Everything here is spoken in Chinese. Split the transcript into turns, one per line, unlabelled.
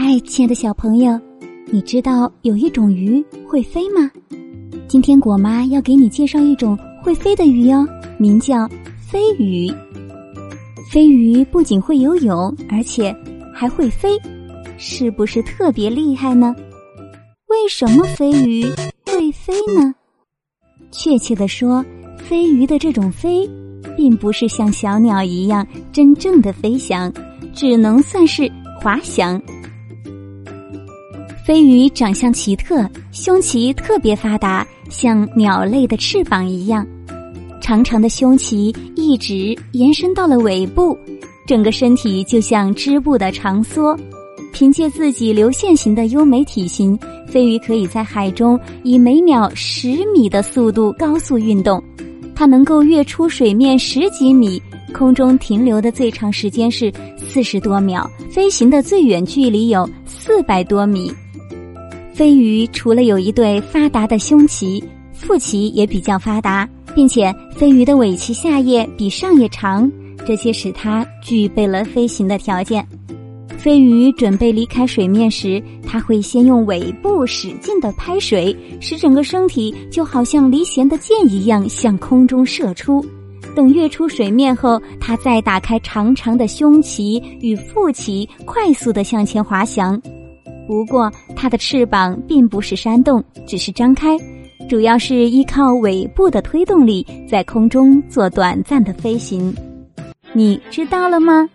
嗨，亲爱的小朋友，你知道有一种鱼会飞吗？今天果妈要给你介绍一种会飞的鱼哟，名叫飞鱼。飞鱼不仅会游泳，而且还会飞，是不是特别厉害呢？为什么飞鱼会飞呢？确切的说，飞鱼的这种飞，并不是像小鸟一样真正的飞翔，只能算是滑翔。飞鱼长相奇特，胸鳍特别发达，像鸟类的翅膀一样，长长的胸鳍一直延伸到了尾部，整个身体就像织布的长梭。凭借自己流线型的优美体型，飞鱼可以在海中以每秒十米的速度高速运动。它能够跃出水面十几米，空中停留的最长时间是四十多秒，飞行的最远距离有四百多米。飞鱼除了有一对发达的胸鳍，腹鳍也比较发达，并且飞鱼的尾鳍下叶比上叶长，这些使它具备了飞行的条件。飞鱼准备离开水面时，它会先用尾部使劲的拍水，使整个身体就好像离弦的箭一样向空中射出。等跃出水面后，它再打开长长的胸鳍与腹鳍，快速的向前滑翔。不过，它的翅膀并不是扇动，只是张开，主要是依靠尾部的推动力在空中做短暂的飞行。你知道了吗？